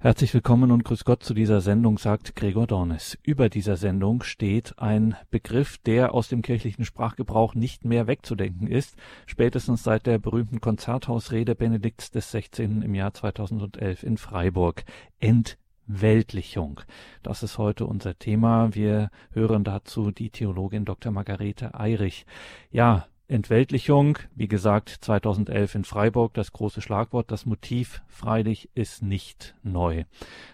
Herzlich willkommen und grüß Gott zu dieser Sendung, sagt Gregor Dornes. Über dieser Sendung steht ein Begriff, der aus dem kirchlichen Sprachgebrauch nicht mehr wegzudenken ist, spätestens seit der berühmten Konzerthausrede Benedikts des 16. im Jahr 2011 in Freiburg. Entweltlichung. Das ist heute unser Thema. Wir hören dazu die Theologin Dr. Margarete Eirich. Ja, Entweltlichung, wie gesagt, 2011 in Freiburg das große Schlagwort. Das Motiv freilich ist nicht neu.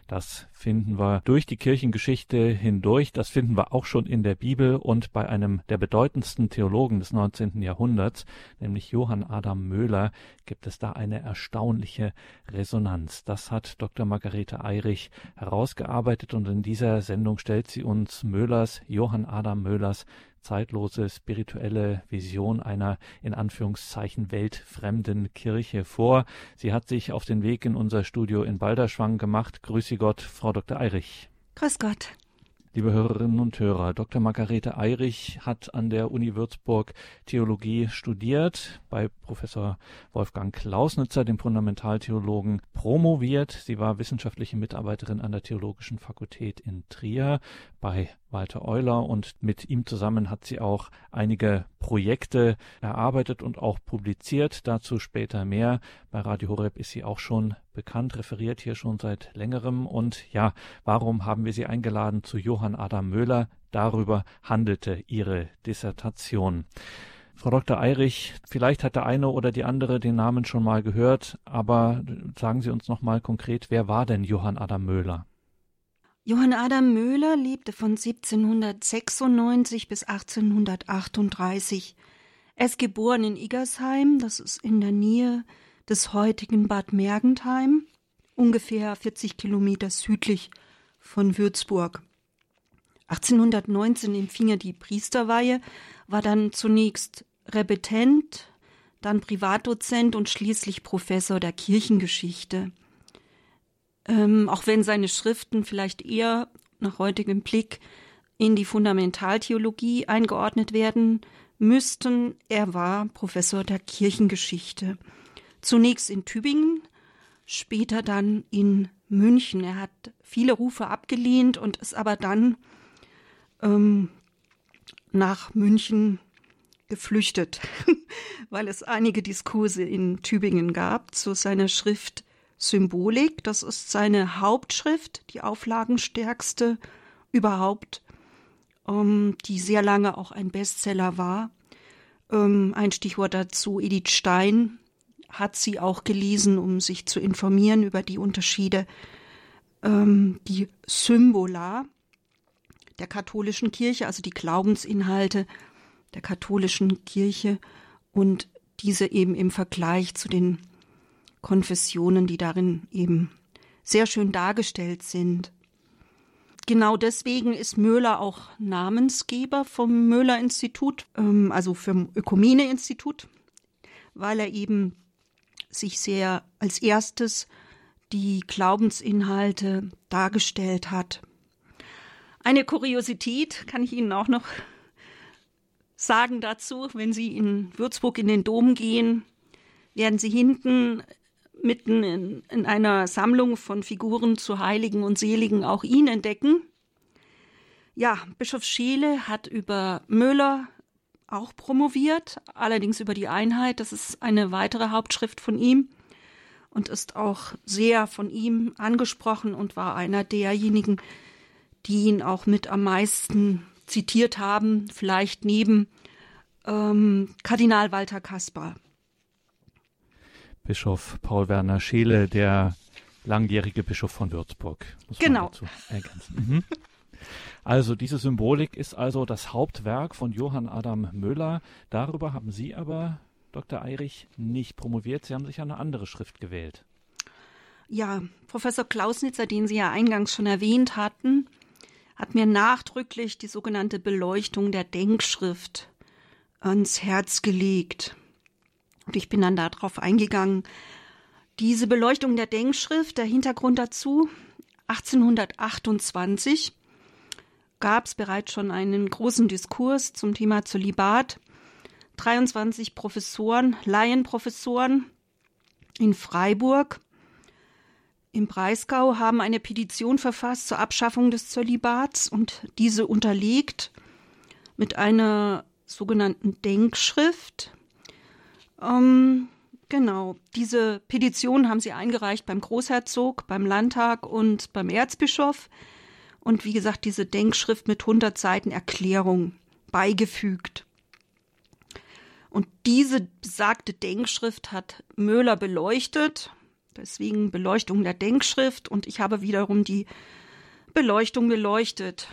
Das finden wir durch die Kirchengeschichte hindurch. Das finden wir auch schon in der Bibel und bei einem der bedeutendsten Theologen des 19. Jahrhunderts, nämlich Johann Adam Möhler, gibt es da eine erstaunliche Resonanz. Das hat Dr. Margarete Eirich herausgearbeitet und in dieser Sendung stellt sie uns Möhlers, Johann Adam Möhlers zeitlose spirituelle Vision einer in Anführungszeichen weltfremden Kirche vor. Sie hat sich auf den Weg in unser Studio in Balderschwang gemacht. Grüße Gott, Frau Dr. Eirich. Grüß Gott. Liebe Hörerinnen und Hörer, Dr. Margarete Eirich hat an der Uni Würzburg Theologie studiert, bei Professor Wolfgang Klausnitzer, dem Fundamentaltheologen, promoviert. Sie war wissenschaftliche Mitarbeiterin an der Theologischen Fakultät in Trier bei Walter Euler und mit ihm zusammen hat sie auch einige Projekte erarbeitet und auch publiziert. Dazu später mehr. Bei Radio Horeb ist sie auch schon bekannt, referiert hier schon seit längerem. Und ja, warum haben wir sie eingeladen zu Johann Adam Möhler? Darüber handelte ihre Dissertation. Frau Dr. Eirich, vielleicht hat der eine oder die andere den Namen schon mal gehört, aber sagen Sie uns noch mal konkret, wer war denn Johann Adam Möhler? Johann Adam Möhler lebte von 1796 bis 1838. Er ist geboren in Iggersheim, das ist in der Nähe des heutigen Bad Mergentheim, ungefähr 40 Kilometer südlich von Würzburg. 1819 empfing er die Priesterweihe, war dann zunächst Repetent, dann Privatdozent und schließlich Professor der Kirchengeschichte ähm, auch wenn seine Schriften vielleicht eher nach heutigem Blick in die Fundamentaltheologie eingeordnet werden müssten. Er war Professor der Kirchengeschichte. Zunächst in Tübingen, später dann in München. Er hat viele Rufe abgelehnt und ist aber dann ähm, nach München geflüchtet, weil es einige Diskurse in Tübingen gab zu seiner Schrift Symbolik. Das ist seine Hauptschrift, die auflagenstärkste überhaupt, ähm, die sehr lange auch ein Bestseller war. Ähm, ein Stichwort dazu, Edith Stein hat sie auch gelesen, um sich zu informieren über die Unterschiede. Ähm, die Symbola der katholischen Kirche, also die Glaubensinhalte der katholischen Kirche und diese eben im Vergleich zu den Konfessionen, die darin eben sehr schön dargestellt sind. Genau deswegen ist Möhler auch Namensgeber vom Möhler Institut, ähm, also vom Ökumene Institut, weil er eben sich sehr als erstes die Glaubensinhalte dargestellt hat. Eine Kuriosität kann ich Ihnen auch noch sagen dazu, wenn Sie in Würzburg in den Dom gehen, werden Sie hinten mitten in, in einer Sammlung von Figuren zu Heiligen und Seligen auch ihn entdecken. Ja, Bischof Scheele hat über Müller auch promoviert, allerdings über die Einheit. Das ist eine weitere Hauptschrift von ihm und ist auch sehr von ihm angesprochen und war einer derjenigen, die ihn auch mit am meisten zitiert haben, vielleicht neben ähm, Kardinal Walter Kaspar. Bischof Paul Werner Scheele, der langjährige Bischof von Würzburg. genau. Mhm. Also diese Symbolik ist also das Hauptwerk von Johann Adam Müller. Darüber haben Sie aber, Dr. Eirich, nicht promoviert. Sie haben sich eine andere Schrift gewählt. Ja, Professor Klausnitzer, den Sie ja eingangs schon erwähnt hatten, hat mir nachdrücklich die sogenannte Beleuchtung der Denkschrift ans Herz gelegt. Und ich bin dann darauf eingegangen. Diese Beleuchtung der Denkschrift, der Hintergrund dazu, 1828 gab es bereits schon einen großen Diskurs zum Thema Zölibat. 23 Professoren, Laienprofessoren in Freiburg, im Breisgau haben eine Petition verfasst zur Abschaffung des Zölibats und diese unterlegt mit einer sogenannten Denkschrift. Ähm, genau, diese Petition haben sie eingereicht beim Großherzog, beim Landtag und beim Erzbischof. Und wie gesagt, diese Denkschrift mit 100 Seiten Erklärung beigefügt. Und diese besagte Denkschrift hat Möhler beleuchtet Deswegen Beleuchtung der Denkschrift und ich habe wiederum die Beleuchtung beleuchtet.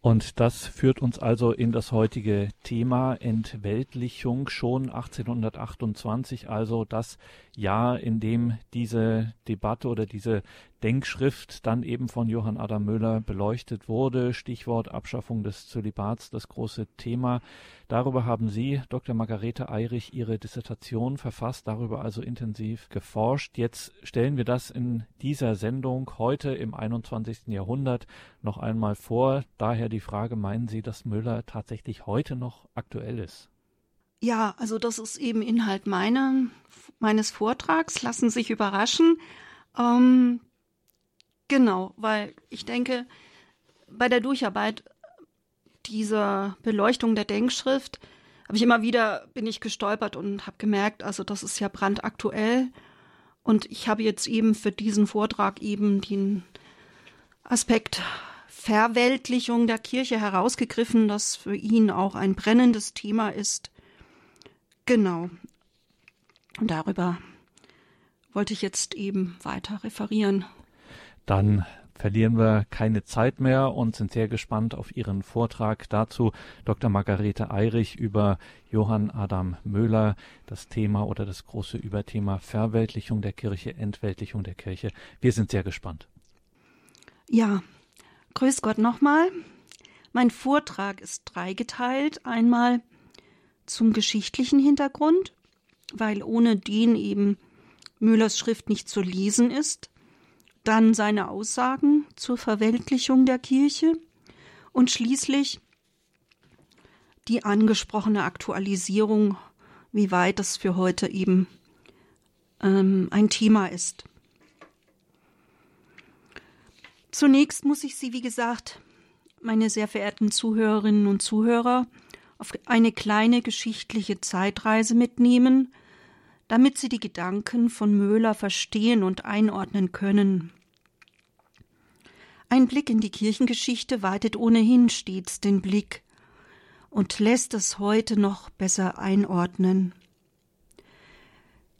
Und das führt uns also in das heutige Thema Entweltlichung schon 1828, also das Jahr, in dem diese Debatte oder diese Denkschrift dann eben von Johann Adam Müller beleuchtet wurde. Stichwort Abschaffung des Zölibats, das große Thema. Darüber haben Sie, Dr. Margarete Eirich, Ihre Dissertation verfasst, darüber also intensiv geforscht. Jetzt stellen wir das in dieser Sendung heute im 21. Jahrhundert noch einmal vor. Daher die Frage, meinen Sie, dass Müller tatsächlich heute noch aktuell ist? Ja, also das ist eben Inhalt meiner, meines Vortrags. Lassen sich überraschen. Ähm, Genau, weil ich denke, bei der Durcharbeit dieser Beleuchtung der Denkschrift habe ich immer wieder bin ich gestolpert und habe gemerkt, also das ist ja brandaktuell und ich habe jetzt eben für diesen Vortrag eben den Aspekt Verweltlichung der Kirche herausgegriffen, das für ihn auch ein brennendes Thema ist. Genau. Und darüber wollte ich jetzt eben weiter referieren. Dann verlieren wir keine Zeit mehr und sind sehr gespannt auf Ihren Vortrag dazu. Dr. Margarete Eirich über Johann Adam Möhler, das Thema oder das große Überthema Verweltlichung der Kirche, Entweltlichung der Kirche. Wir sind sehr gespannt. Ja, grüß Gott nochmal. Mein Vortrag ist dreigeteilt. Einmal zum geschichtlichen Hintergrund, weil ohne den eben Müllers Schrift nicht zu lesen ist dann seine Aussagen zur Verweltlichung der Kirche und schließlich die angesprochene Aktualisierung, wie weit das für heute eben ähm, ein Thema ist. Zunächst muss ich Sie, wie gesagt, meine sehr verehrten Zuhörerinnen und Zuhörer, auf eine kleine geschichtliche Zeitreise mitnehmen, damit Sie die Gedanken von Möhler verstehen und einordnen können. Ein Blick in die Kirchengeschichte weitet ohnehin stets den Blick und lässt es heute noch besser einordnen.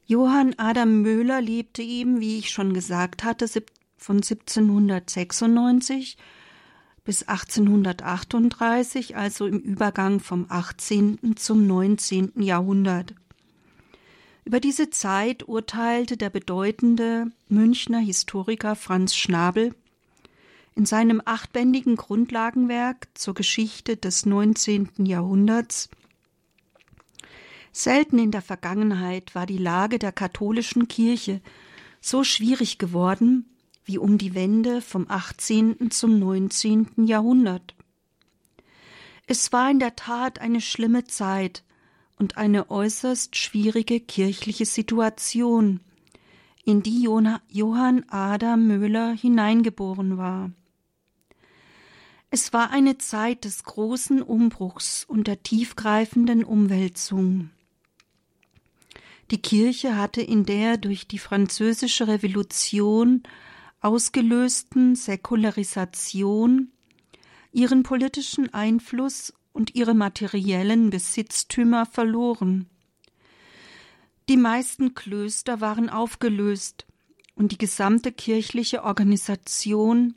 Johann Adam Möhler lebte eben, wie ich schon gesagt hatte, von 1796 bis 1838, also im Übergang vom 18. zum 19. Jahrhundert. Über diese Zeit urteilte der bedeutende Münchner Historiker Franz Schnabel in seinem achtbändigen Grundlagenwerk zur Geschichte des 19. Jahrhunderts Selten in der Vergangenheit war die Lage der katholischen Kirche so schwierig geworden wie um die Wende vom 18. zum 19. Jahrhundert. Es war in der Tat eine schlimme Zeit und eine äußerst schwierige kirchliche Situation, in die Johann Adam Möhler hineingeboren war. Es war eine Zeit des großen Umbruchs und der tiefgreifenden Umwälzung. Die Kirche hatte in der durch die französische Revolution ausgelösten Säkularisation ihren politischen Einfluss und ihre materiellen Besitztümer verloren. Die meisten Klöster waren aufgelöst und die gesamte kirchliche Organisation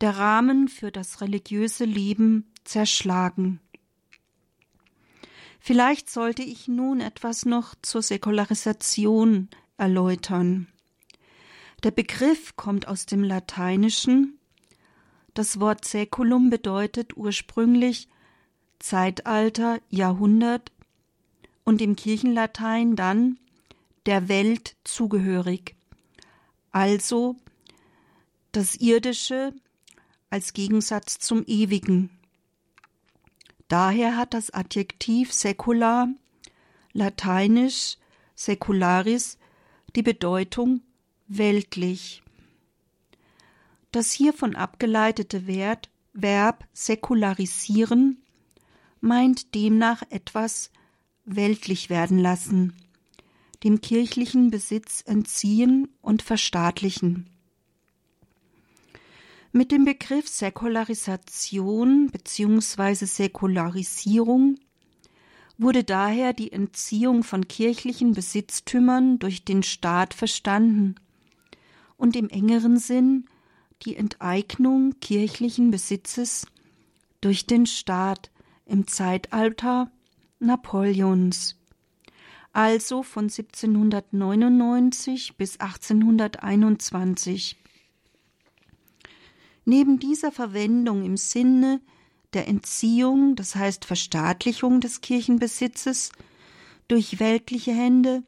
der Rahmen für das religiöse Leben zerschlagen. Vielleicht sollte ich nun etwas noch zur Säkularisation erläutern. Der Begriff kommt aus dem Lateinischen. Das Wort Säkulum bedeutet ursprünglich Zeitalter, Jahrhundert und im Kirchenlatein dann der Welt zugehörig, also das Irdische, als Gegensatz zum Ewigen. Daher hat das Adjektiv säkular, lateinisch secularis, die Bedeutung weltlich. Das hiervon abgeleitete Wert, Verb säkularisieren meint demnach etwas weltlich werden lassen, dem kirchlichen Besitz entziehen und verstaatlichen. Mit dem Begriff Säkularisation bzw. Säkularisierung wurde daher die Entziehung von kirchlichen Besitztümern durch den Staat verstanden und im engeren Sinn die Enteignung kirchlichen Besitzes durch den Staat im Zeitalter Napoleons, also von 1799 bis 1821. Neben dieser Verwendung im Sinne der Entziehung, das heißt Verstaatlichung des Kirchenbesitzes durch weltliche Hände,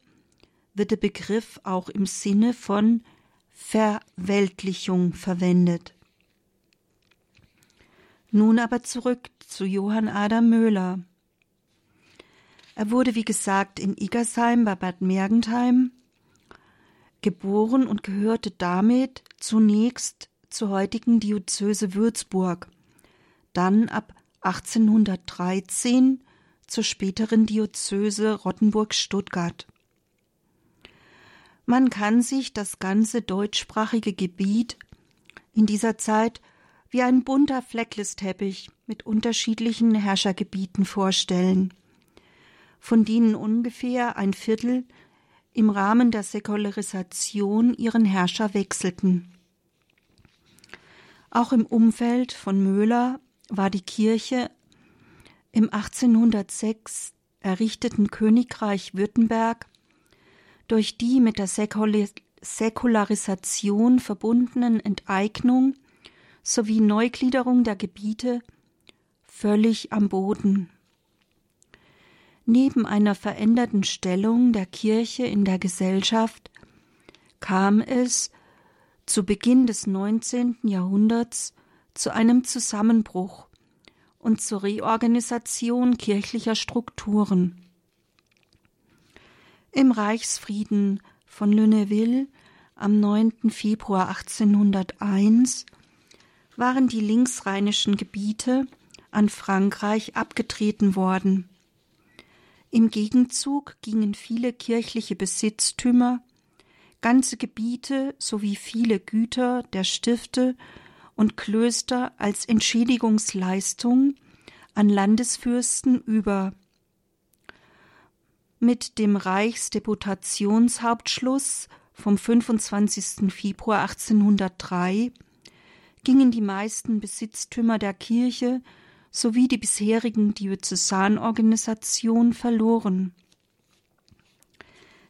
wird der Begriff auch im Sinne von Verweltlichung verwendet. Nun aber zurück zu Johann Adam Möhler. Er wurde, wie gesagt, in Iggersheim bei Bad Mergentheim geboren und gehörte damit zunächst zur heutigen Diözese Würzburg, dann ab 1813 zur späteren Diözese Rottenburg-Stuttgart. Man kann sich das ganze deutschsprachige Gebiet in dieser Zeit wie ein bunter Flecklesteppich mit unterschiedlichen Herrschergebieten vorstellen, von denen ungefähr ein Viertel im Rahmen der Säkularisation ihren Herrscher wechselten. Auch im Umfeld von Möhler war die Kirche im 1806 errichteten Königreich Württemberg durch die mit der Säkularisation verbundenen Enteignung sowie Neugliederung der Gebiete völlig am Boden. Neben einer veränderten Stellung der Kirche in der Gesellschaft kam es zu Beginn des 19. Jahrhunderts zu einem Zusammenbruch und zur Reorganisation kirchlicher Strukturen. Im Reichsfrieden von Lunéville am 9. Februar 1801 waren die linksrheinischen Gebiete an Frankreich abgetreten worden. Im Gegenzug gingen viele kirchliche Besitztümer ganze Gebiete sowie viele Güter der Stifte und Klöster als Entschädigungsleistung an Landesfürsten über. Mit dem Reichsdeputationshauptschluss vom 25. Februar 1803 gingen die meisten Besitztümer der Kirche sowie die bisherigen Diözesanorganisation verloren.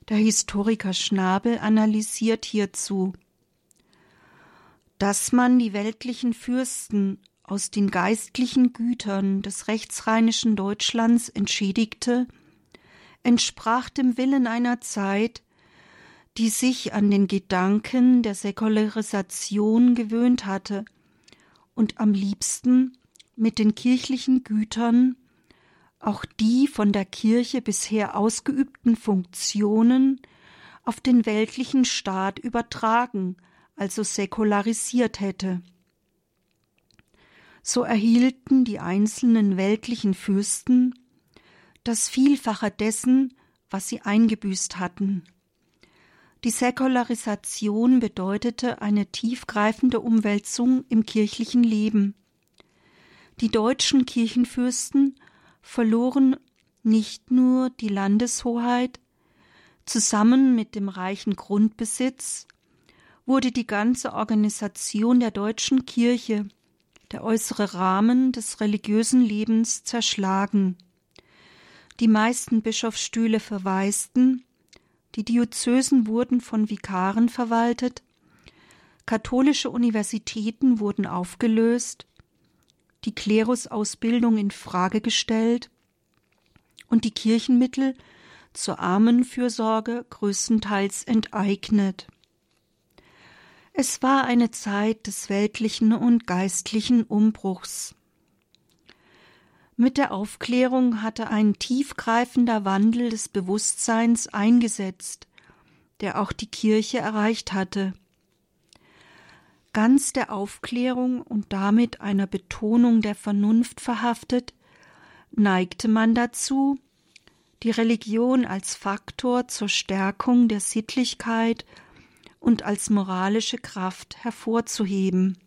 Der Historiker Schnabel analysiert hierzu, dass man die weltlichen Fürsten aus den geistlichen Gütern des rechtsrheinischen Deutschlands entschädigte, entsprach dem Willen einer Zeit, die sich an den Gedanken der Säkularisation gewöhnt hatte und am liebsten mit den kirchlichen Gütern auch die von der Kirche bisher ausgeübten Funktionen auf den weltlichen Staat übertragen, also säkularisiert hätte. So erhielten die einzelnen weltlichen Fürsten das Vielfache dessen, was sie eingebüßt hatten. Die Säkularisation bedeutete eine tiefgreifende Umwälzung im kirchlichen Leben. Die deutschen Kirchenfürsten verloren nicht nur die Landeshoheit, zusammen mit dem reichen Grundbesitz wurde die ganze Organisation der deutschen Kirche, der äußere Rahmen des religiösen Lebens zerschlagen. Die meisten Bischofsstühle verwaisten, die Diözesen wurden von Vikaren verwaltet, katholische Universitäten wurden aufgelöst, die Klerusausbildung in Frage gestellt und die Kirchenmittel zur Armenfürsorge größtenteils enteignet. Es war eine Zeit des weltlichen und geistlichen Umbruchs. Mit der Aufklärung hatte ein tiefgreifender Wandel des Bewusstseins eingesetzt, der auch die Kirche erreicht hatte. ganz der Aufklärung und damit einer Betonung der Vernunft verhaftet, neigte man dazu, die Religion als Faktor zur Stärkung der Sittlichkeit und als moralische Kraft hervorzuheben.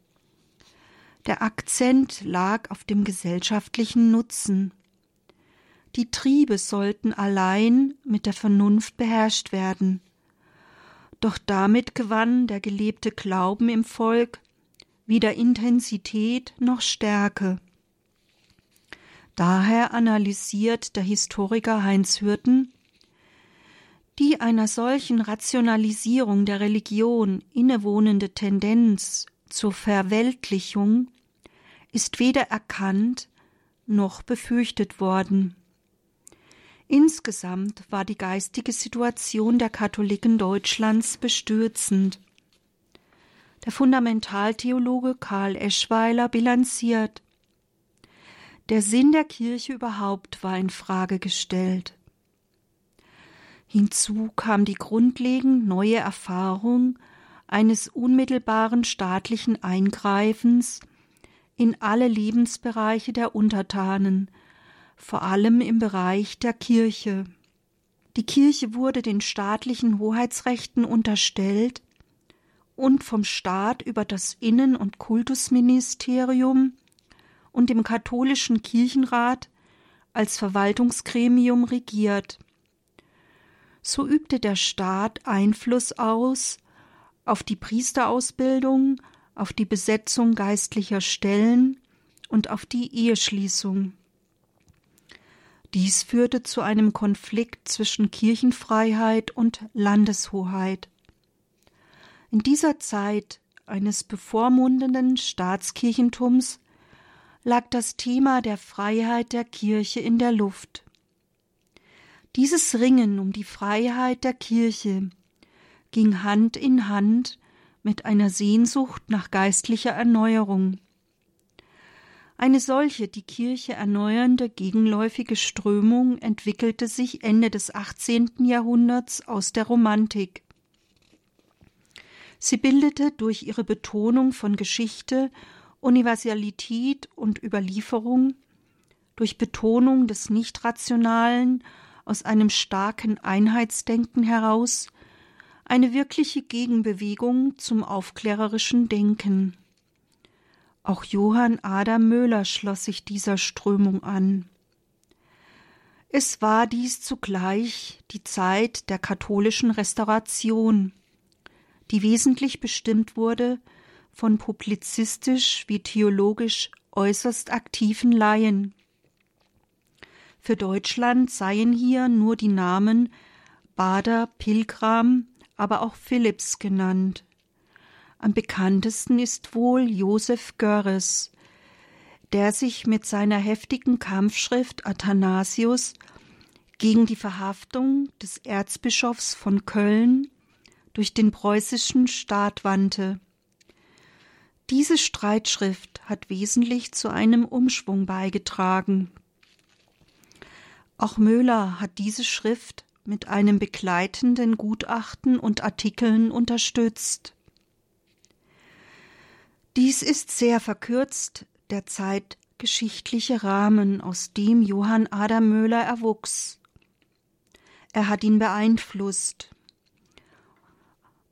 Der Akzent lag auf dem gesellschaftlichen Nutzen. Die Triebe sollten allein mit der Vernunft beherrscht werden. Doch damit gewann der gelebte Glauben im Volk weder Intensität noch Stärke. Daher analysiert der Historiker Heinz Hürten die einer solchen Rationalisierung der Religion innewohnende Tendenz zur Verweltlichung ist weder erkannt noch befürchtet worden. Insgesamt war die geistige Situation der Katholiken Deutschlands bestürzend. Der Fundamentaltheologe Karl Eschweiler bilanziert Der Sinn der Kirche überhaupt war in Frage gestellt. Hinzu kam die grundlegend neue Erfahrung eines unmittelbaren staatlichen Eingreifens in alle Lebensbereiche der Untertanen, vor allem im Bereich der Kirche. Die Kirche wurde den staatlichen Hoheitsrechten unterstellt und vom Staat über das Innen- und Kultusministerium und dem katholischen Kirchenrat als Verwaltungsgremium regiert. So übte der Staat Einfluss aus auf die Priesterausbildung, auf die Besetzung geistlicher Stellen und auf die Eheschließung. Dies führte zu einem Konflikt zwischen Kirchenfreiheit und Landeshoheit. In dieser Zeit eines bevormundenden Staatskirchentums lag das Thema der Freiheit der Kirche in der Luft. Dieses Ringen um die Freiheit der Kirche ging Hand in Hand mit einer Sehnsucht nach geistlicher Erneuerung. Eine solche die Kirche erneuernde gegenläufige Strömung entwickelte sich Ende des 18. Jahrhunderts aus der Romantik. Sie bildete durch ihre Betonung von Geschichte, Universalität und Überlieferung, durch Betonung des Nichtrationalen aus einem starken Einheitsdenken heraus eine wirkliche Gegenbewegung zum aufklärerischen Denken. Auch Johann Adam Möhler schloss sich dieser Strömung an. Es war dies zugleich die Zeit der katholischen Restauration, die wesentlich bestimmt wurde von publizistisch wie theologisch äußerst aktiven Laien. Für Deutschland seien hier nur die Namen Bader, Pilgram, aber auch Philipps genannt. Am bekanntesten ist wohl Josef Görres, der sich mit seiner heftigen Kampfschrift Athanasius gegen die Verhaftung des Erzbischofs von Köln durch den preußischen Staat wandte. Diese Streitschrift hat wesentlich zu einem Umschwung beigetragen. Auch Möhler hat diese Schrift mit einem begleitenden Gutachten und Artikeln unterstützt. Dies ist sehr verkürzt der zeitgeschichtliche Rahmen, aus dem Johann Adam Möhler erwuchs. Er hat ihn beeinflusst.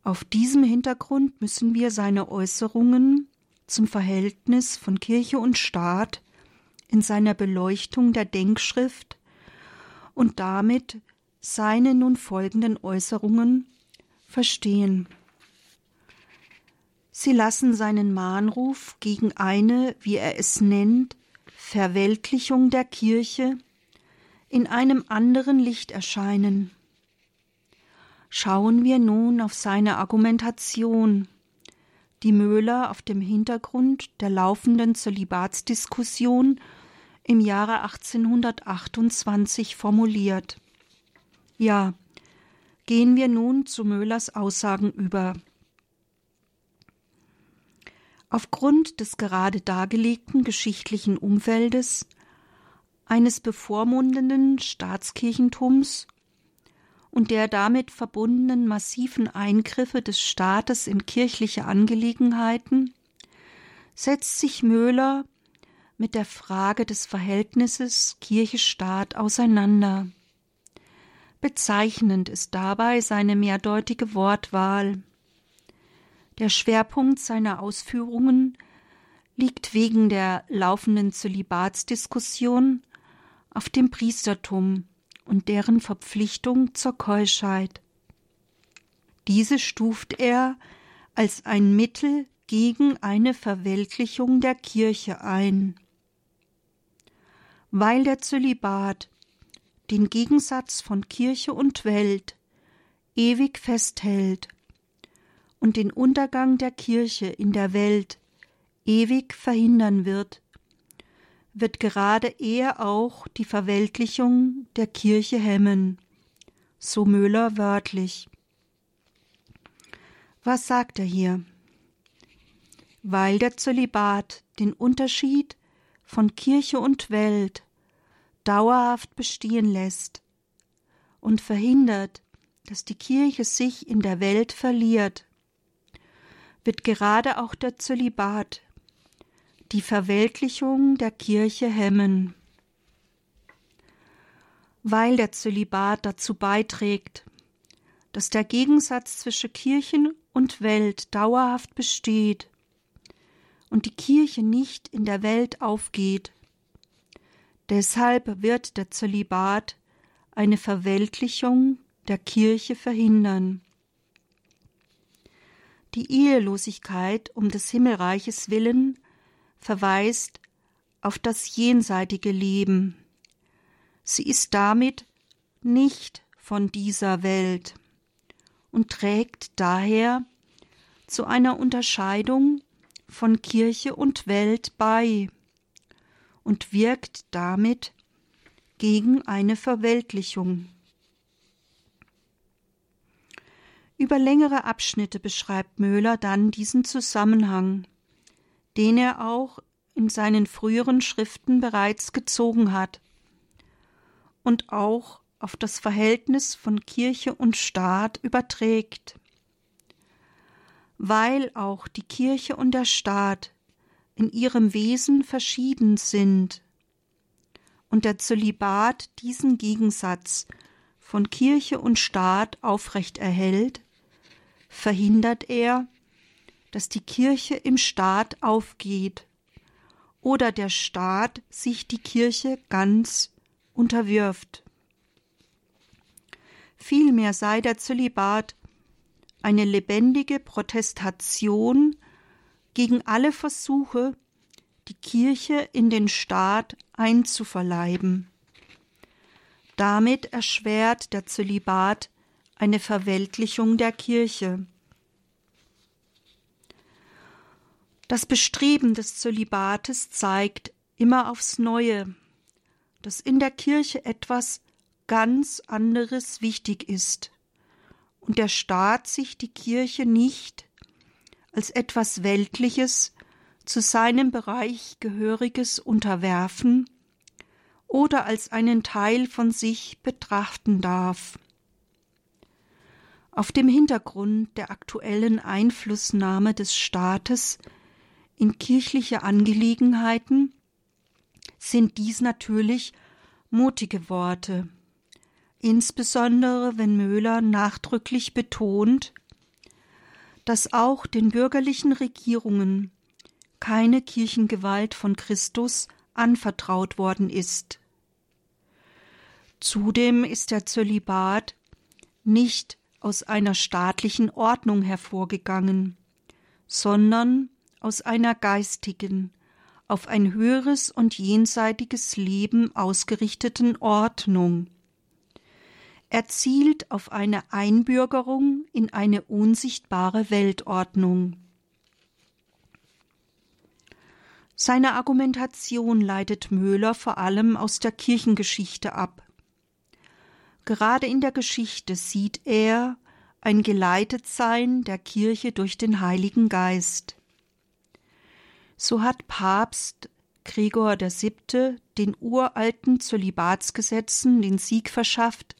Auf diesem Hintergrund müssen wir seine Äußerungen zum Verhältnis von Kirche und Staat in seiner Beleuchtung der Denkschrift und damit seine nun folgenden Äußerungen verstehen. Sie lassen seinen Mahnruf gegen eine, wie er es nennt, Verweltlichung der Kirche in einem anderen Licht erscheinen. Schauen wir nun auf seine Argumentation, die Möhler auf dem Hintergrund der laufenden Zölibatsdiskussion im Jahre 1828 formuliert. Ja, gehen wir nun zu Möhlers Aussagen über. Aufgrund des gerade dargelegten geschichtlichen Umfeldes eines bevormundenden Staatskirchentums und der damit verbundenen massiven Eingriffe des Staates in kirchliche Angelegenheiten setzt sich Möhler mit der Frage des Verhältnisses Kirche-Staat auseinander. Bezeichnend ist dabei seine mehrdeutige Wortwahl. Der Schwerpunkt seiner Ausführungen liegt wegen der laufenden Zölibatsdiskussion auf dem Priestertum und deren Verpflichtung zur Keuschheit. Diese stuft er als ein Mittel gegen eine Verweltlichung der Kirche ein. Weil der Zölibat den Gegensatz von Kirche und Welt ewig festhält und den Untergang der Kirche in der Welt ewig verhindern wird, wird gerade er auch die Verweltlichung der Kirche hemmen. So Möhler wörtlich. Was sagt er hier? Weil der Zölibat den Unterschied von Kirche und Welt dauerhaft bestehen lässt und verhindert, dass die Kirche sich in der Welt verliert, wird gerade auch der Zölibat die Verweltlichung der Kirche hemmen. Weil der Zölibat dazu beiträgt, dass der Gegensatz zwischen Kirchen und Welt dauerhaft besteht und die Kirche nicht in der Welt aufgeht. Deshalb wird der Zölibat eine Verweltlichung der Kirche verhindern. Die Ehelosigkeit um des Himmelreiches willen verweist auf das jenseitige Leben. Sie ist damit nicht von dieser Welt und trägt daher zu einer Unterscheidung von Kirche und Welt bei und wirkt damit gegen eine Verweltlichung. Über längere Abschnitte beschreibt Möhler dann diesen Zusammenhang den er auch in seinen früheren Schriften bereits gezogen hat und auch auf das Verhältnis von Kirche und Staat überträgt. Weil auch die Kirche und der Staat in ihrem Wesen verschieden sind und der Zölibat diesen Gegensatz von Kirche und Staat aufrecht erhält, verhindert er, dass die Kirche im Staat aufgeht oder der Staat sich die Kirche ganz unterwirft. Vielmehr sei der Zölibat eine lebendige Protestation gegen alle Versuche, die Kirche in den Staat einzuverleiben. Damit erschwert der Zölibat eine Verweltlichung der Kirche. Das Bestreben des Zölibates zeigt immer aufs Neue, dass in der Kirche etwas ganz anderes wichtig ist und der Staat sich die Kirche nicht als etwas Weltliches zu seinem Bereich gehöriges unterwerfen oder als einen Teil von sich betrachten darf. Auf dem Hintergrund der aktuellen Einflussnahme des Staates in kirchliche Angelegenheiten sind dies natürlich mutige Worte, insbesondere wenn Möhler nachdrücklich betont, dass auch den bürgerlichen Regierungen keine Kirchengewalt von Christus anvertraut worden ist. Zudem ist der Zölibat nicht aus einer staatlichen Ordnung hervorgegangen, sondern aus einer geistigen, auf ein höheres und jenseitiges Leben ausgerichteten Ordnung. Er zielt auf eine Einbürgerung in eine unsichtbare Weltordnung. Seine Argumentation leitet Möhler vor allem aus der Kirchengeschichte ab. Gerade in der Geschichte sieht er ein Geleitetsein der Kirche durch den Heiligen Geist. So hat Papst Gregor VII. den uralten Zölibatsgesetzen den Sieg verschafft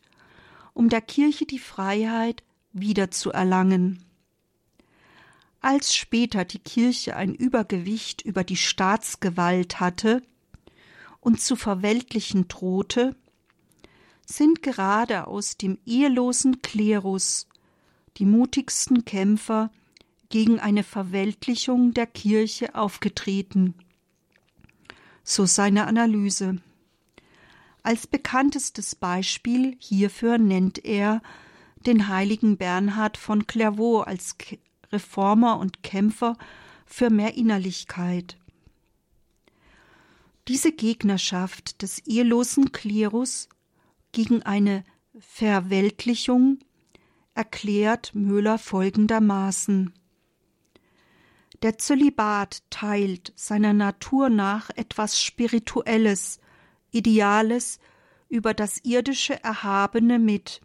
um der Kirche die Freiheit wiederzuerlangen. Als später die Kirche ein Übergewicht über die Staatsgewalt hatte und zu verweltlichen drohte, sind gerade aus dem ehelosen Klerus die mutigsten Kämpfer gegen eine Verweltlichung der Kirche aufgetreten. So seine Analyse. Als bekanntestes Beispiel hierfür nennt er den heiligen Bernhard von Clairvaux als Reformer und Kämpfer für mehr Innerlichkeit. Diese Gegnerschaft des ehelosen Klerus gegen eine Verweltlichung erklärt Müller folgendermaßen Der Zölibat teilt seiner Natur nach etwas Spirituelles, Ideales über das irdische Erhabene mit.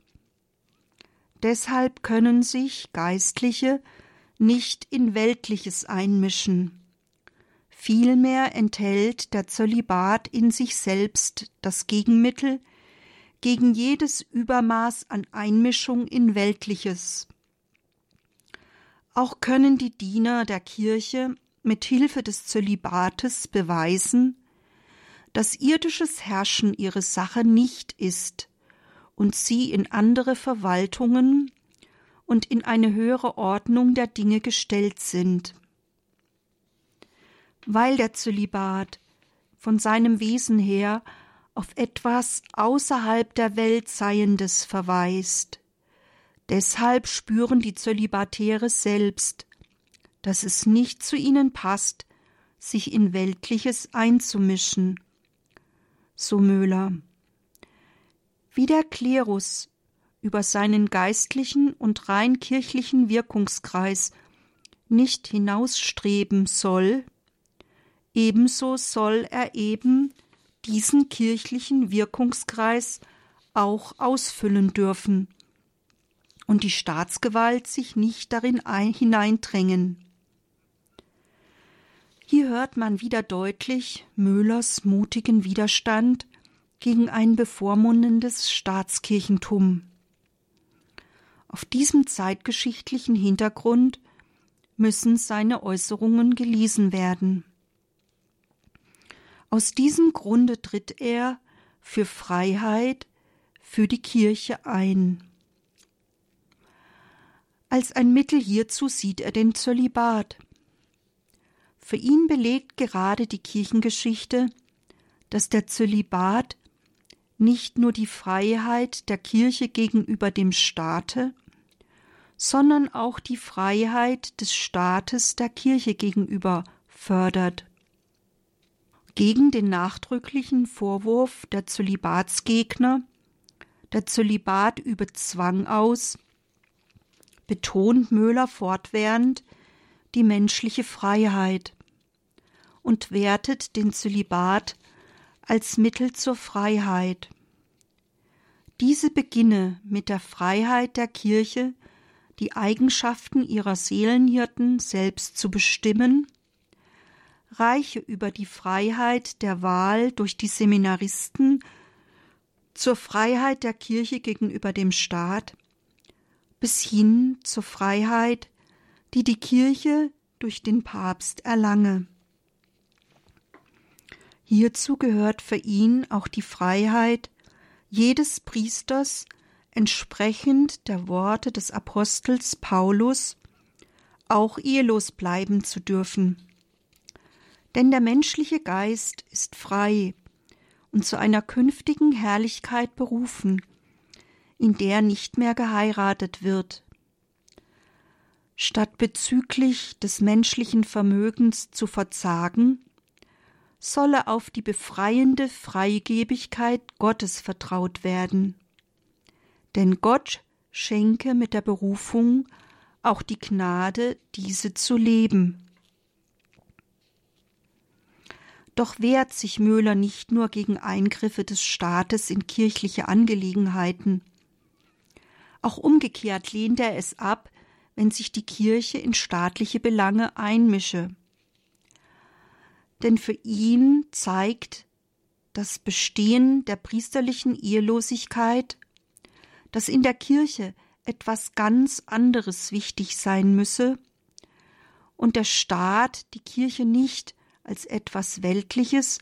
Deshalb können sich Geistliche nicht in Weltliches einmischen. Vielmehr enthält der Zölibat in sich selbst das Gegenmittel gegen jedes Übermaß an Einmischung in Weltliches. Auch können die Diener der Kirche mit Hilfe des Zölibates beweisen, dass irdisches Herrschen ihre Sache nicht ist und sie in andere Verwaltungen und in eine höhere Ordnung der Dinge gestellt sind. Weil der Zölibat von seinem Wesen her auf etwas außerhalb der Welt Seiendes verweist. Deshalb spüren die Zölibatäre selbst, dass es nicht zu ihnen passt, sich in Weltliches einzumischen. So Möhler. Wie der Klerus über seinen geistlichen und rein kirchlichen Wirkungskreis nicht hinausstreben soll, ebenso soll er eben diesen kirchlichen Wirkungskreis auch ausfüllen dürfen und die Staatsgewalt sich nicht darin hineindrängen. Hier hört man wieder deutlich Möhlers mutigen Widerstand gegen ein bevormundendes Staatskirchentum. Auf diesem zeitgeschichtlichen Hintergrund müssen seine Äußerungen gelesen werden. Aus diesem Grunde tritt er für Freiheit für die Kirche ein. Als ein Mittel hierzu sieht er den Zölibat. Für ihn belegt gerade die Kirchengeschichte, dass der Zölibat nicht nur die Freiheit der Kirche gegenüber dem Staate, sondern auch die Freiheit des Staates der Kirche gegenüber fördert. Gegen den nachdrücklichen Vorwurf der Zölibatsgegner, der Zölibat übe Zwang aus, betont Möhler fortwährend die menschliche Freiheit und wertet den Zölibat als Mittel zur Freiheit. Diese beginne mit der Freiheit der Kirche, die Eigenschaften ihrer Seelenhirten selbst zu bestimmen reiche über die Freiheit der Wahl durch die Seminaristen zur Freiheit der Kirche gegenüber dem Staat bis hin zur Freiheit, die die Kirche durch den Papst erlange. Hierzu gehört für ihn auch die Freiheit jedes Priesters entsprechend der Worte des Apostels Paulus auch ehelos bleiben zu dürfen denn der menschliche Geist ist frei und zu einer künftigen Herrlichkeit berufen, in der nicht mehr geheiratet wird. Statt bezüglich des menschlichen Vermögens zu verzagen, solle auf die befreiende Freigebigkeit Gottes vertraut werden. Denn Gott schenke mit der Berufung auch die Gnade, diese zu leben. Doch wehrt sich Möhler nicht nur gegen Eingriffe des Staates in kirchliche Angelegenheiten. Auch umgekehrt lehnt er es ab, wenn sich die Kirche in staatliche Belange einmische. Denn für ihn zeigt das Bestehen der priesterlichen Ehelosigkeit, dass in der Kirche etwas ganz anderes wichtig sein müsse und der Staat die Kirche nicht als etwas Weltliches,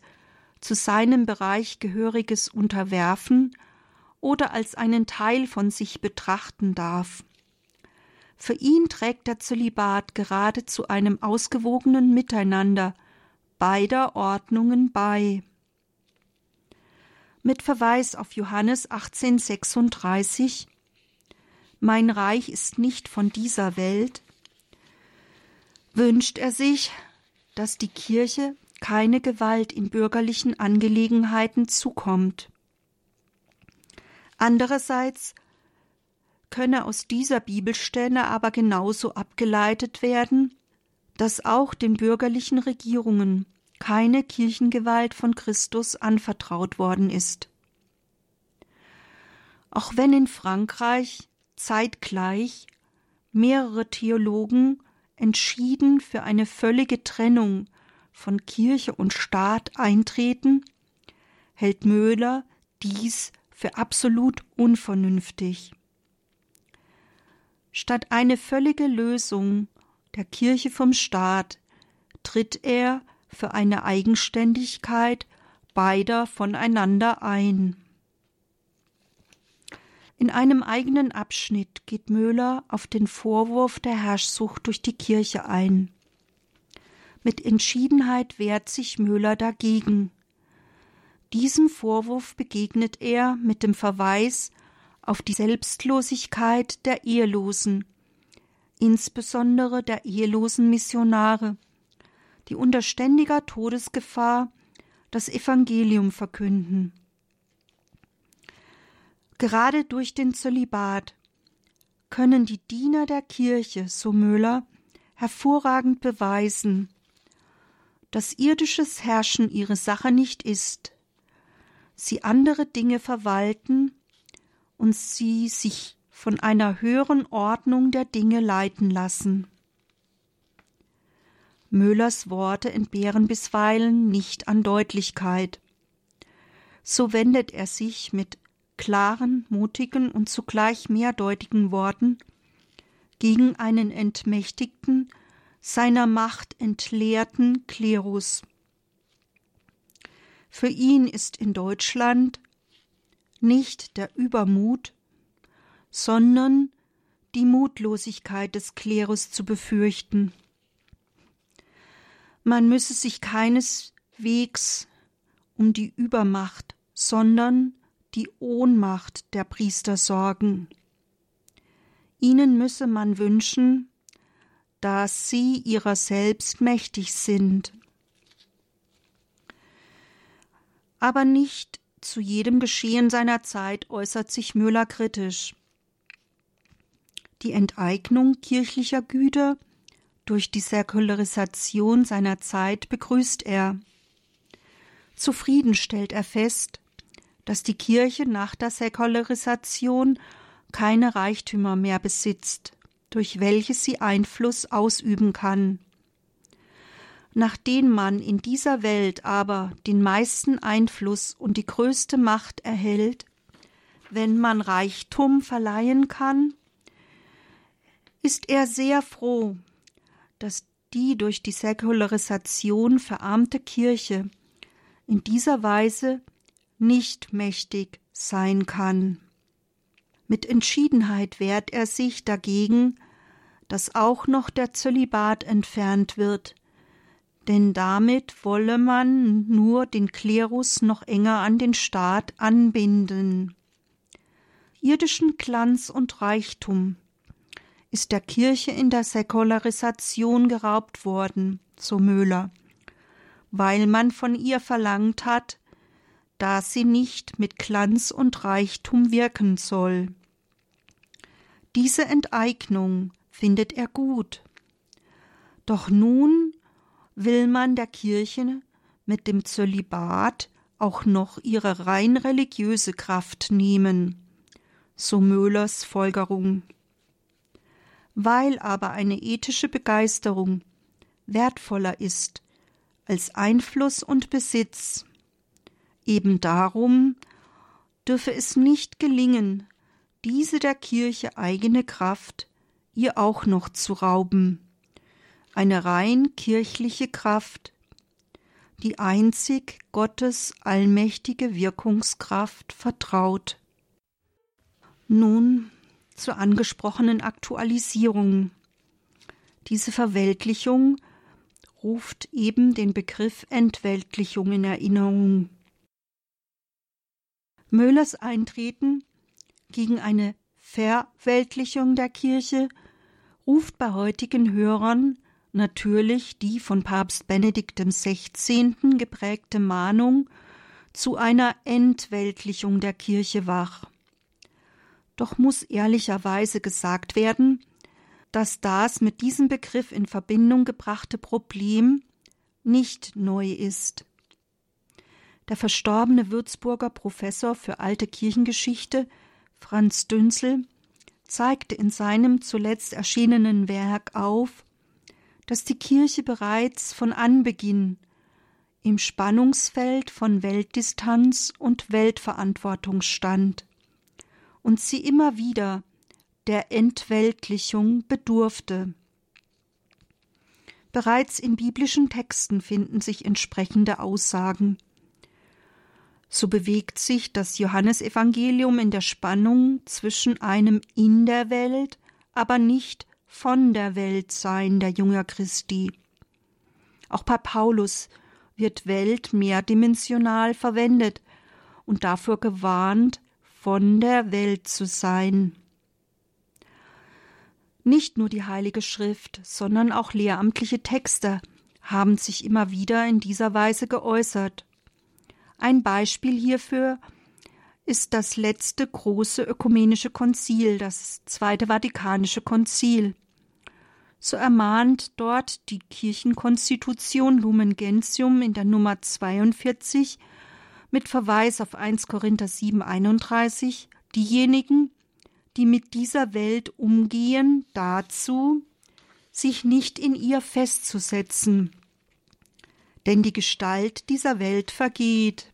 zu seinem Bereich gehöriges unterwerfen oder als einen Teil von sich betrachten darf. Für ihn trägt der Zölibat gerade zu einem ausgewogenen Miteinander beider Ordnungen bei. Mit Verweis auf Johannes 1836 Mein Reich ist nicht von dieser Welt, wünscht er sich, dass die Kirche keine Gewalt in bürgerlichen Angelegenheiten zukommt. Andererseits könne aus dieser Bibelstelle aber genauso abgeleitet werden, dass auch den bürgerlichen Regierungen keine Kirchengewalt von Christus anvertraut worden ist. Auch wenn in Frankreich zeitgleich mehrere Theologen entschieden für eine völlige Trennung von Kirche und Staat eintreten, hält Möhler dies für absolut unvernünftig. Statt eine völlige Lösung der Kirche vom Staat tritt er für eine Eigenständigkeit beider voneinander ein. In einem eigenen Abschnitt geht Möhler auf den Vorwurf der Herrschsucht durch die Kirche ein. Mit Entschiedenheit wehrt sich Möhler dagegen. Diesem Vorwurf begegnet er mit dem Verweis auf die Selbstlosigkeit der Ehelosen, insbesondere der ehelosen Missionare, die unter ständiger Todesgefahr das Evangelium verkünden. Gerade durch den Zölibat können die Diener der Kirche, so Müller, hervorragend beweisen, dass irdisches Herrschen ihre Sache nicht ist, sie andere Dinge verwalten und sie sich von einer höheren Ordnung der Dinge leiten lassen. Möhlers Worte entbehren bisweilen nicht an Deutlichkeit. So wendet er sich mit klaren, mutigen und zugleich mehrdeutigen Worten gegen einen entmächtigten, seiner Macht entleerten Klerus. Für ihn ist in Deutschland nicht der Übermut, sondern die Mutlosigkeit des Klerus zu befürchten. Man müsse sich keineswegs um die Übermacht, sondern die Ohnmacht der Priester sorgen. Ihnen müsse man wünschen, dass sie ihrer selbst mächtig sind. Aber nicht zu jedem Geschehen seiner Zeit äußert sich Müller kritisch. Die Enteignung kirchlicher Güter durch die Säkularisation seiner Zeit begrüßt er. Zufrieden stellt er fest, dass die Kirche nach der Säkularisation keine Reichtümer mehr besitzt, durch welche sie Einfluss ausüben kann. Nachdem man in dieser Welt aber den meisten Einfluss und die größte Macht erhält, wenn man Reichtum verleihen kann, ist er sehr froh, dass die durch die Säkularisation verarmte Kirche in dieser Weise nicht mächtig sein kann. Mit Entschiedenheit wehrt er sich dagegen, dass auch noch der Zölibat entfernt wird, denn damit wolle man nur den Klerus noch enger an den Staat anbinden. Irdischen Glanz und Reichtum ist der Kirche in der Säkularisation geraubt worden, so Möhler, weil man von ihr verlangt hat, da sie nicht mit Glanz und Reichtum wirken soll. Diese Enteignung findet er gut. Doch nun will man der Kirche mit dem Zölibat auch noch ihre rein religiöse Kraft nehmen, so Möhlers Folgerung. Weil aber eine ethische Begeisterung wertvoller ist als Einfluss und Besitz, Eben darum dürfe es nicht gelingen, diese der Kirche eigene Kraft ihr auch noch zu rauben. Eine rein kirchliche Kraft, die einzig Gottes allmächtige Wirkungskraft vertraut. Nun zur angesprochenen Aktualisierung. Diese Verweltlichung ruft eben den Begriff Entweltlichung in Erinnerung. Möhlers Eintreten gegen eine Verweltlichung der Kirche ruft bei heutigen Hörern natürlich die von Papst Benedikt XVI. geprägte Mahnung zu einer Entweltlichung der Kirche wach. Doch muss ehrlicherweise gesagt werden, dass das mit diesem Begriff in Verbindung gebrachte Problem nicht neu ist. Der verstorbene Würzburger Professor für alte Kirchengeschichte Franz Dünzel zeigte in seinem zuletzt erschienenen Werk auf, dass die Kirche bereits von Anbeginn im Spannungsfeld von Weltdistanz und Weltverantwortung stand und sie immer wieder der Entweltlichung bedurfte. Bereits in biblischen Texten finden sich entsprechende Aussagen. So bewegt sich das Johannesevangelium in der Spannung zwischen einem in der Welt, aber nicht von der Welt sein der Jünger Christi. Auch bei Paulus wird Welt mehrdimensional verwendet und dafür gewarnt, von der Welt zu sein. Nicht nur die Heilige Schrift, sondern auch lehramtliche Texte haben sich immer wieder in dieser Weise geäußert. Ein Beispiel hierfür ist das letzte große ökumenische Konzil, das Zweite Vatikanische Konzil. So ermahnt dort die Kirchenkonstitution Lumen Gentium in der Nummer 42 mit Verweis auf 1 Korinther 7, 31 diejenigen, die mit dieser Welt umgehen, dazu, sich nicht in ihr festzusetzen, denn die Gestalt dieser Welt vergeht.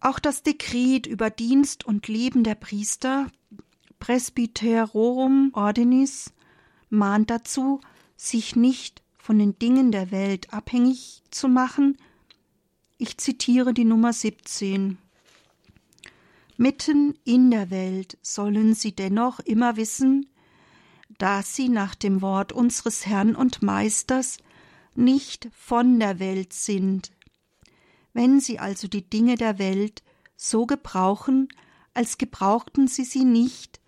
Auch das Dekret über Dienst und Leben der Priester Presbyterorum Ordinis mahnt dazu, sich nicht von den Dingen der Welt abhängig zu machen. Ich zitiere die Nummer 17. Mitten in der Welt sollen sie dennoch immer wissen, dass sie nach dem Wort unseres Herrn und Meisters nicht von der Welt sind. Wenn sie also die Dinge der Welt so gebrauchen, als gebrauchten sie sie nicht,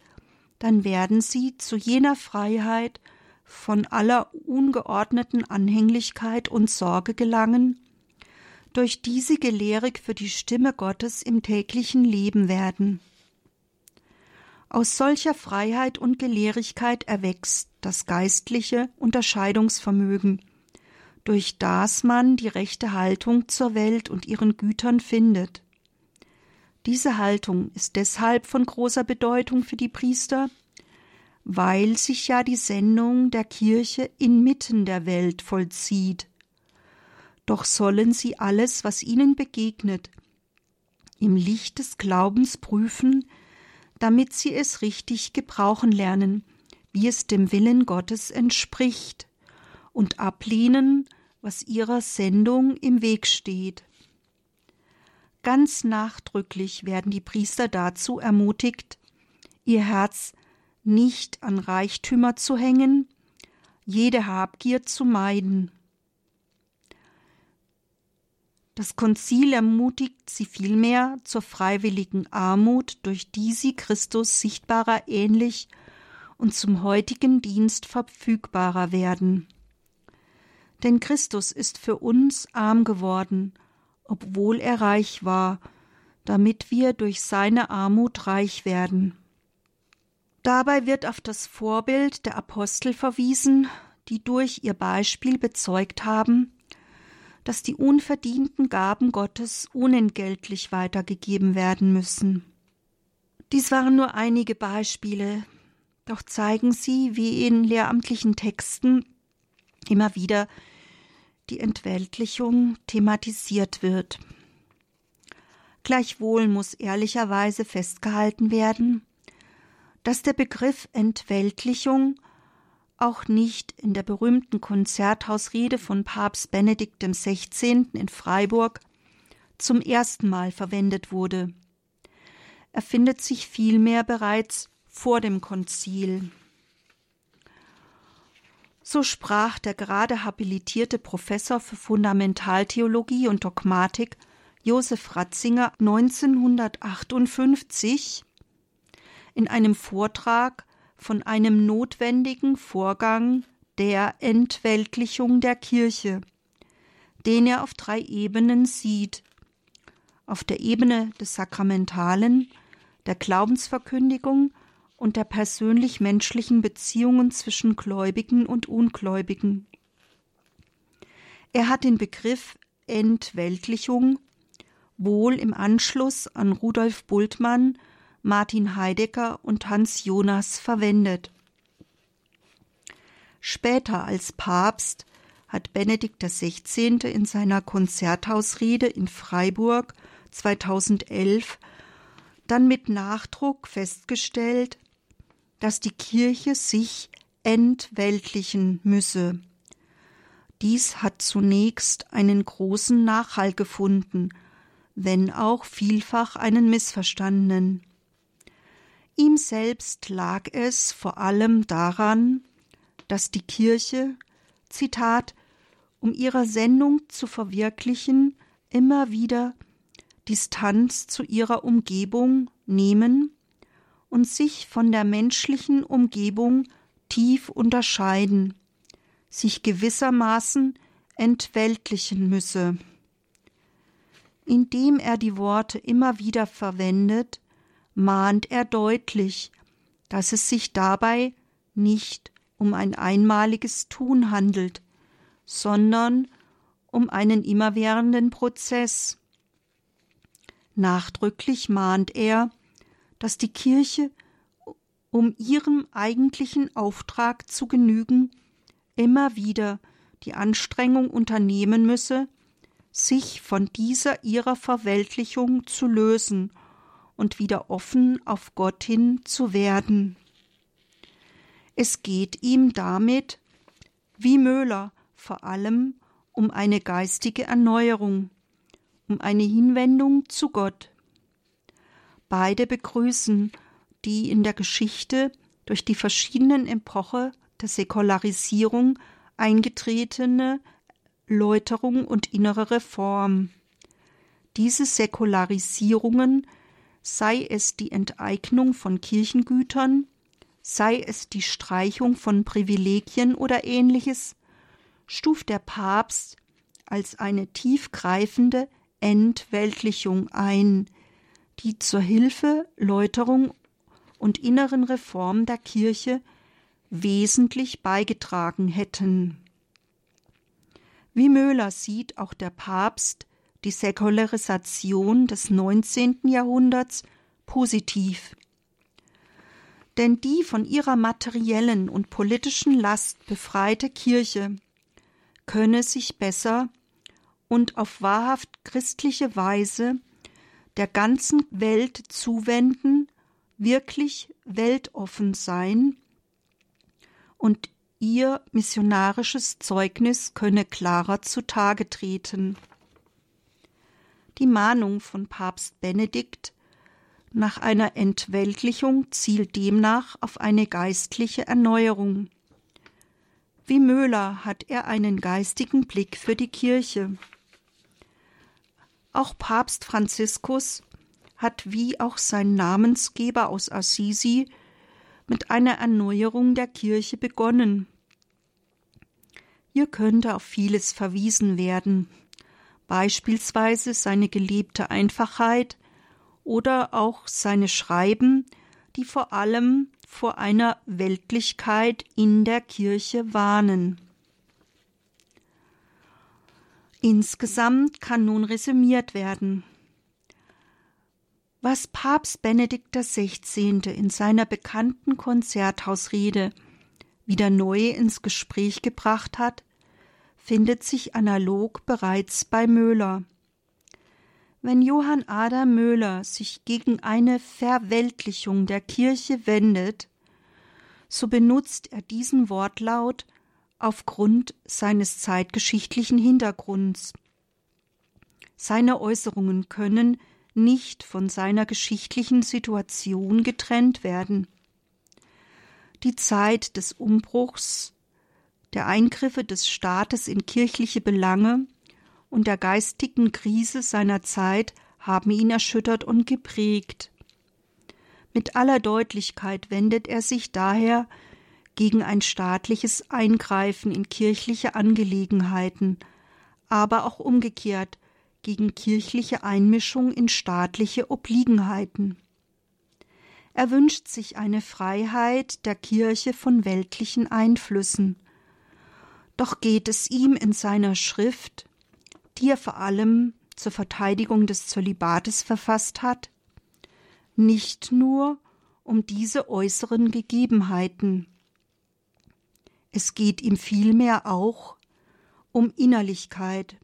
dann werden sie zu jener Freiheit von aller ungeordneten Anhänglichkeit und Sorge gelangen, durch die sie gelehrig für die Stimme Gottes im täglichen Leben werden. Aus solcher Freiheit und Gelehrigkeit erwächst das geistliche Unterscheidungsvermögen, durch das man die rechte Haltung zur Welt und ihren Gütern findet. Diese Haltung ist deshalb von großer Bedeutung für die Priester, weil sich ja die Sendung der Kirche inmitten der Welt vollzieht doch sollen sie alles, was ihnen begegnet, im Licht des Glaubens prüfen, damit sie es richtig gebrauchen lernen, wie es dem Willen Gottes entspricht, und ablehnen, was ihrer Sendung im Weg steht. Ganz nachdrücklich werden die Priester dazu ermutigt, ihr Herz nicht an Reichtümer zu hängen, jede Habgier zu meiden. Das Konzil ermutigt sie vielmehr zur freiwilligen Armut, durch die sie Christus sichtbarer ähnlich und zum heutigen Dienst verfügbarer werden. Denn Christus ist für uns arm geworden, obwohl er reich war, damit wir durch seine Armut reich werden. Dabei wird auf das Vorbild der Apostel verwiesen, die durch ihr Beispiel bezeugt haben, dass die unverdienten Gaben Gottes unentgeltlich weitergegeben werden müssen. Dies waren nur einige Beispiele, doch zeigen sie, wie in lehramtlichen Texten immer wieder die Entweltlichung thematisiert wird. Gleichwohl muss ehrlicherweise festgehalten werden, dass der Begriff Entweltlichung auch nicht in der berühmten Konzerthausrede von Papst Benedikt XVI. in Freiburg zum ersten Mal verwendet wurde. Er findet sich vielmehr bereits vor dem Konzil. So sprach der gerade habilitierte Professor für Fundamentaltheologie und Dogmatik Josef Ratzinger 1958 in einem Vortrag von einem notwendigen Vorgang der Entweltlichung der Kirche, den er auf drei Ebenen sieht. Auf der Ebene des Sakramentalen, der Glaubensverkündigung und der persönlich-menschlichen Beziehungen zwischen Gläubigen und Ungläubigen. Er hat den Begriff Entweltlichung wohl im Anschluss an Rudolf Bultmann, Martin Heidegger und Hans Jonas verwendet. Später als Papst hat Benedikt XVI. in seiner Konzerthausrede in Freiburg 2011 dann mit Nachdruck festgestellt, dass die Kirche sich entweltlichen müsse. Dies hat zunächst einen großen Nachhall gefunden, wenn auch vielfach einen missverstandenen. Ihm selbst lag es vor allem daran, dass die Kirche, Zitat, um ihre Sendung zu verwirklichen, immer wieder Distanz zu ihrer Umgebung nehmen und sich von der menschlichen Umgebung tief unterscheiden, sich gewissermaßen entweltlichen müsse. Indem er die Worte immer wieder verwendet, mahnt er deutlich, dass es sich dabei nicht um ein einmaliges Tun handelt, sondern um einen immerwährenden Prozess. Nachdrücklich mahnt er, dass die Kirche, um ihrem eigentlichen Auftrag zu genügen, immer wieder die Anstrengung unternehmen müsse, sich von dieser ihrer Verweltlichung zu lösen und wieder offen auf Gott hin zu werden. Es geht ihm damit, wie Möhler, vor allem um eine geistige Erneuerung, um eine Hinwendung zu Gott. Beide begrüßen die in der Geschichte durch die verschiedenen Epoche der Säkularisierung eingetretene Läuterung und innere Reform. Diese Säkularisierungen, sei es die Enteignung von Kirchengütern, sei es die Streichung von Privilegien oder ähnliches, stuft der Papst als eine tiefgreifende Entweltlichung ein, die zur Hilfe, Läuterung und inneren Reform der Kirche wesentlich beigetragen hätten. Wie Möhler sieht auch der Papst die Säkularisation des 19. Jahrhunderts positiv. Denn die von ihrer materiellen und politischen Last befreite Kirche könne sich besser und auf wahrhaft christliche Weise der ganzen Welt zuwenden, wirklich weltoffen sein und ihr missionarisches Zeugnis könne klarer zutage treten. Die Mahnung von Papst Benedikt nach einer Entweltlichung zielt demnach auf eine geistliche Erneuerung. Wie Möhler hat er einen geistigen Blick für die Kirche. Auch Papst Franziskus hat wie auch sein Namensgeber aus Assisi mit einer Erneuerung der Kirche begonnen. Hier könnte auf vieles verwiesen werden, beispielsweise seine gelebte Einfachheit oder auch seine Schreiben, die vor allem vor einer Weltlichkeit in der Kirche warnen. Insgesamt kann nun resümiert werden. Was Papst Benedikt XVI. in seiner bekannten Konzerthausrede wieder neu ins Gespräch gebracht hat, findet sich analog bereits bei Möhler. Wenn Johann Adam Möhler sich gegen eine Verweltlichung der Kirche wendet, so benutzt er diesen Wortlaut aufgrund seines zeitgeschichtlichen Hintergrunds. Seine Äußerungen können nicht von seiner geschichtlichen Situation getrennt werden. Die Zeit des Umbruchs, der Eingriffe des Staates in kirchliche Belange und der geistigen Krise seiner Zeit haben ihn erschüttert und geprägt. Mit aller Deutlichkeit wendet er sich daher gegen ein staatliches Eingreifen in kirchliche Angelegenheiten, aber auch umgekehrt gegen kirchliche Einmischung in staatliche Obliegenheiten. Er wünscht sich eine Freiheit der Kirche von weltlichen Einflüssen. Doch geht es ihm in seiner Schrift die er vor allem zur Verteidigung des Zölibates verfasst hat, nicht nur um diese äußeren Gegebenheiten. Es geht ihm vielmehr auch um Innerlichkeit,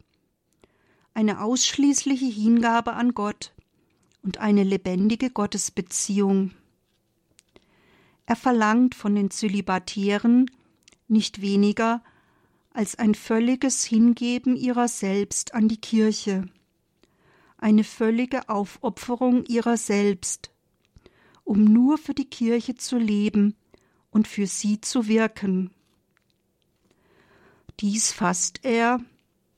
eine ausschließliche Hingabe an Gott und eine lebendige Gottesbeziehung. Er verlangt von den Zölibatären nicht weniger als ein völliges Hingeben ihrer selbst an die Kirche, eine völlige Aufopferung ihrer selbst, um nur für die Kirche zu leben und für sie zu wirken. Dies fasst er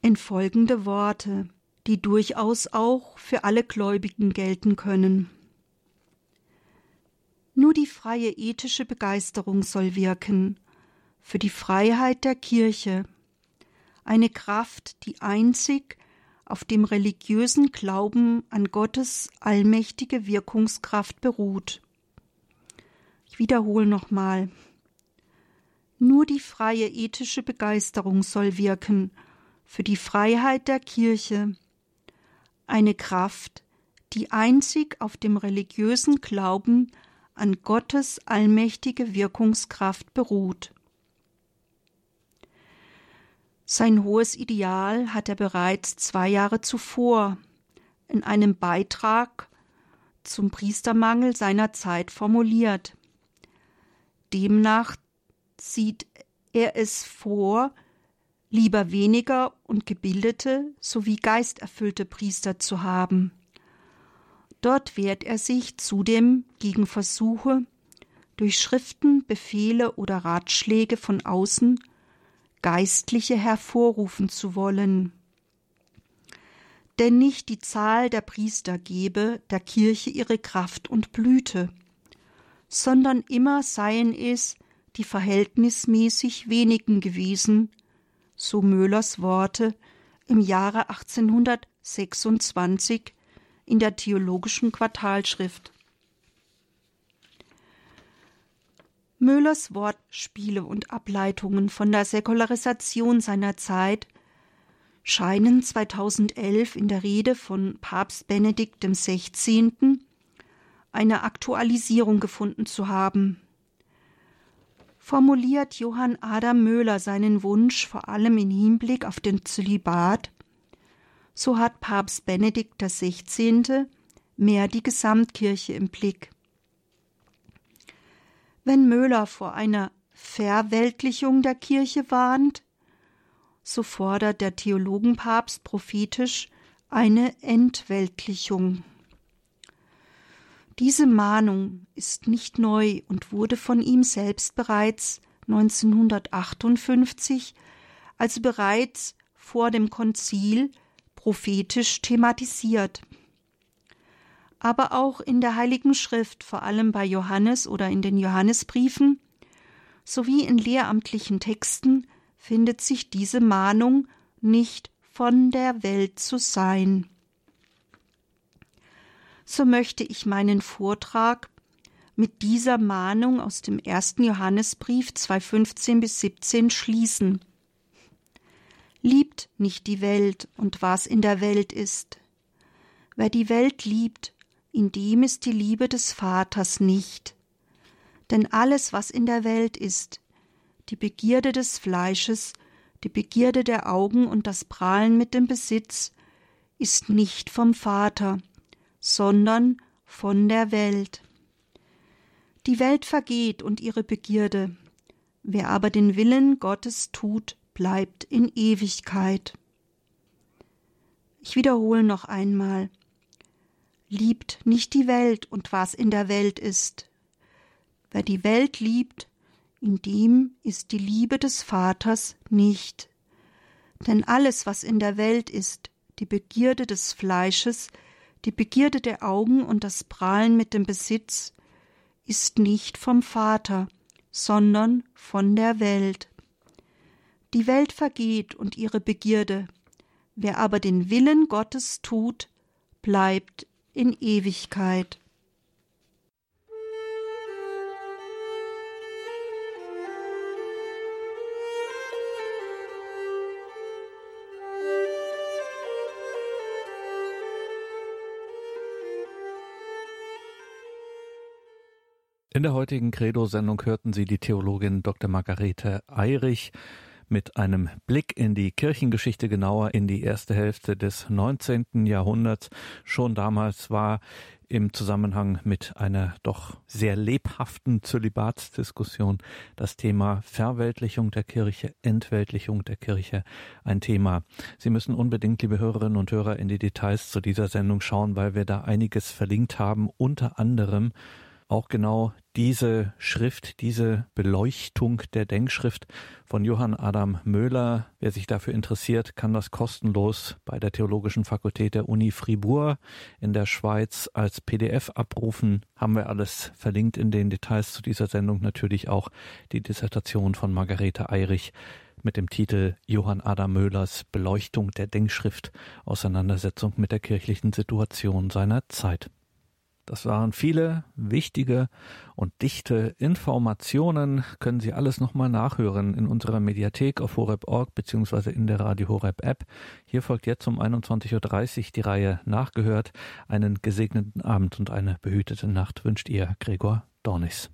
in folgende Worte, die durchaus auch für alle Gläubigen gelten können. Nur die freie ethische Begeisterung soll wirken, für die Freiheit der Kirche, eine Kraft, die einzig auf dem religiösen Glauben an Gottes allmächtige Wirkungskraft beruht. Ich wiederhole nochmal. Nur die freie ethische Begeisterung soll wirken für die Freiheit der Kirche, eine Kraft, die einzig auf dem religiösen Glauben an Gottes allmächtige Wirkungskraft beruht. Sein hohes Ideal hat er bereits zwei Jahre zuvor in einem Beitrag zum Priestermangel seiner Zeit formuliert. Demnach sieht er es vor, lieber weniger und gebildete sowie geisterfüllte Priester zu haben. Dort wehrt er sich zudem gegen Versuche, durch Schriften, Befehle oder Ratschläge von außen Geistliche hervorrufen zu wollen. Denn nicht die Zahl der Priester gebe der Kirche ihre Kraft und Blüte, sondern immer seien es die verhältnismäßig wenigen gewesen, so Möhlers Worte im Jahre 1826 in der theologischen Quartalschrift. Müllers Wortspiele und Ableitungen von der Säkularisation seiner Zeit scheinen 2011 in der Rede von Papst Benedikt XVI. eine Aktualisierung gefunden zu haben. Formuliert Johann Adam Möhler seinen Wunsch vor allem in Hinblick auf den Zölibat, so hat Papst Benedikt XVI. mehr die Gesamtkirche im Blick. Wenn Möhler vor einer Verweltlichung der Kirche warnt, so fordert der Theologenpapst prophetisch eine Entweltlichung. Diese Mahnung ist nicht neu und wurde von ihm selbst bereits 1958, also bereits vor dem Konzil, prophetisch thematisiert aber auch in der Heiligen Schrift, vor allem bei Johannes oder in den Johannesbriefen, sowie in lehramtlichen Texten findet sich diese Mahnung nicht von der Welt zu sein. So möchte ich meinen Vortrag mit dieser Mahnung aus dem ersten Johannesbrief 2,15 bis 17 schließen. Liebt nicht die Welt und was in der Welt ist. Wer die Welt liebt, in dem ist die Liebe des Vaters nicht. Denn alles, was in der Welt ist, die Begierde des Fleisches, die Begierde der Augen und das Prahlen mit dem Besitz, ist nicht vom Vater, sondern von der Welt. Die Welt vergeht und ihre Begierde, wer aber den Willen Gottes tut, bleibt in Ewigkeit. Ich wiederhole noch einmal. Liebt nicht die Welt und was in der Welt ist. Wer die Welt liebt, in dem ist die Liebe des Vaters nicht. Denn alles, was in der Welt ist, die Begierde des Fleisches, die Begierde der Augen und das Prahlen mit dem Besitz, ist nicht vom Vater, sondern von der Welt. Die Welt vergeht und ihre Begierde, wer aber den Willen Gottes tut, bleibt in Ewigkeit. In der heutigen Credo-Sendung hörten Sie die Theologin Dr. Margarete Eirich mit einem Blick in die Kirchengeschichte genauer in die erste Hälfte des 19. Jahrhunderts. Schon damals war im Zusammenhang mit einer doch sehr lebhaften Zölibatsdiskussion das Thema Verweltlichung der Kirche, Entweltlichung der Kirche ein Thema. Sie müssen unbedingt, liebe Hörerinnen und Hörer, in die Details zu dieser Sendung schauen, weil wir da einiges verlinkt haben, unter anderem auch genau diese Schrift, diese Beleuchtung der Denkschrift von Johann Adam Möhler. Wer sich dafür interessiert, kann das kostenlos bei der Theologischen Fakultät der Uni Fribourg in der Schweiz als PDF abrufen. Haben wir alles verlinkt in den Details zu dieser Sendung natürlich auch die Dissertation von Margarete Eirich mit dem Titel Johann Adam Möhlers Beleuchtung der Denkschrift Auseinandersetzung mit der kirchlichen Situation seiner Zeit. Das waren viele wichtige und dichte Informationen. Können Sie alles nochmal nachhören in unserer Mediathek auf horeb.org beziehungsweise in der Radio Horeb App. Hier folgt jetzt um 21.30 Uhr die Reihe Nachgehört. Einen gesegneten Abend und eine behütete Nacht wünscht Ihr Gregor Dornis.